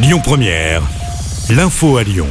Lyon Première, l'info à Lyon.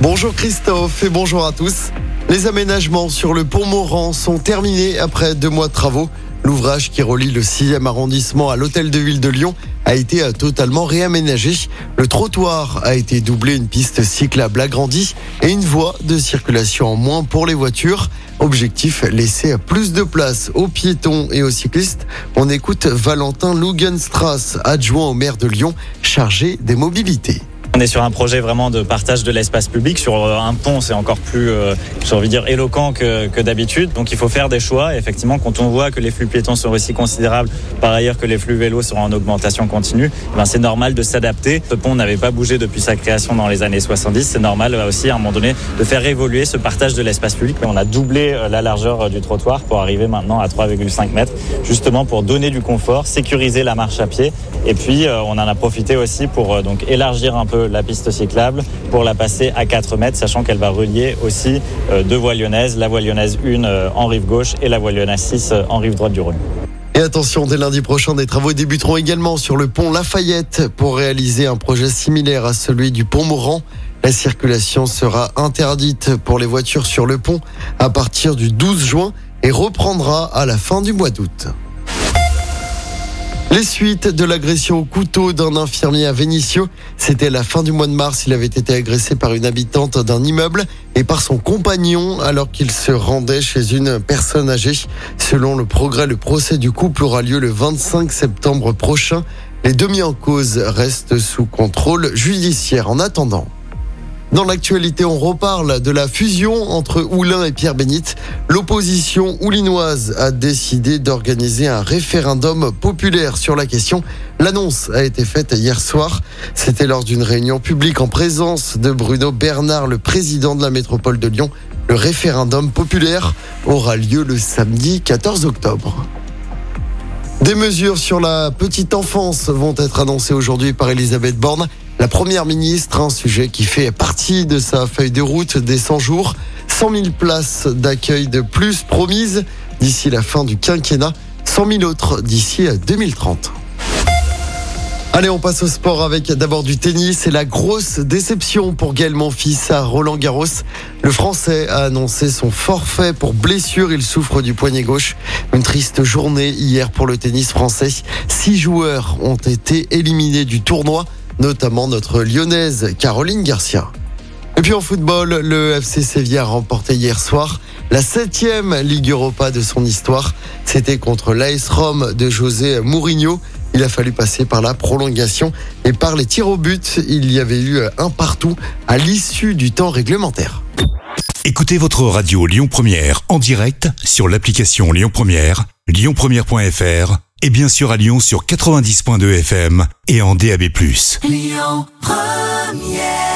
Bonjour Christophe et bonjour à tous. Les aménagements sur le pont Moran sont terminés après deux mois de travaux. L'ouvrage qui relie le 6e arrondissement à l'hôtel de ville de Lyon a été euh, totalement réaménagé. Le trottoir a été doublé, une piste cyclable agrandie et une voie de circulation en moins pour les voitures. Objectif, laisser plus de place aux piétons et aux cyclistes. On écoute Valentin Lugenstrass, adjoint au maire de Lyon, chargé des mobilités. On est sur un projet vraiment de partage de l'espace public. Sur euh, un pont, c'est encore plus, euh, j'ai envie de dire, éloquent que, que d'habitude. Donc il faut faire des choix. Effectivement, quand on voit que les flux piétons sont aussi considérables, par ailleurs que les flux vélos seront en augmentation continue, ben c'est normal de s'adapter. Ce pont n'avait pas bougé depuis sa création dans les années 70. C'est normal euh, aussi, à un moment donné, de faire évoluer ce partage de l'espace public. On a doublé la largeur du trottoir pour arriver maintenant à 3,5 mètres, justement pour donner du confort, sécuriser la marche à pied. Et puis, on en a profité aussi pour donc élargir un peu la piste cyclable pour la passer à 4 mètres, sachant qu'elle va relier aussi euh, deux voies lyonnaises, la voie lyonnaise 1 euh, en rive gauche et la voie lyonnaise 6 euh, en rive droite du Rhône. Et attention, dès lundi prochain, des travaux débuteront également sur le pont Lafayette pour réaliser un projet similaire à celui du pont Moran. La circulation sera interdite pour les voitures sur le pont à partir du 12 juin et reprendra à la fin du mois d'août. Les suites de l'agression au couteau d'un infirmier à Vénissieux, c'était la fin du mois de mars. Il avait été agressé par une habitante d'un immeuble et par son compagnon alors qu'il se rendait chez une personne âgée. Selon le progrès, le procès du couple aura lieu le 25 septembre prochain. Les demi en cause restent sous contrôle judiciaire en attendant. Dans l'actualité, on reparle de la fusion entre Oulin et Pierre Bénite. L'opposition oulinoise a décidé d'organiser un référendum populaire sur la question. L'annonce a été faite hier soir. C'était lors d'une réunion publique en présence de Bruno Bernard, le président de la métropole de Lyon. Le référendum populaire aura lieu le samedi 14 octobre. Des mesures sur la petite enfance vont être annoncées aujourd'hui par Elisabeth Borne. La première ministre, un sujet qui fait partie de sa feuille de route des 100 jours. 100 000 places d'accueil de plus promises d'ici la fin du quinquennat. 100 000 autres d'ici 2030. Allez, on passe au sport avec d'abord du tennis. C'est la grosse déception pour Gaël Monfils à Roland Garros. Le Français a annoncé son forfait pour blessure. Il souffre du poignet gauche. Une triste journée hier pour le tennis français. Six joueurs ont été éliminés du tournoi notamment notre lyonnaise Caroline Garcia. Et puis en football, le FC Séville a remporté hier soir la septième Ligue Europa de son histoire. C'était contre l'AS Rome de José Mourinho. Il a fallu passer par la prolongation et par les tirs au but. Il y avait eu un partout à l'issue du temps réglementaire. Écoutez votre radio Lyon Première en direct sur l'application Lyon Première, lyonpremière.fr et bien sûr à Lyon sur 90.2 FM et en DAB+. Lyon Première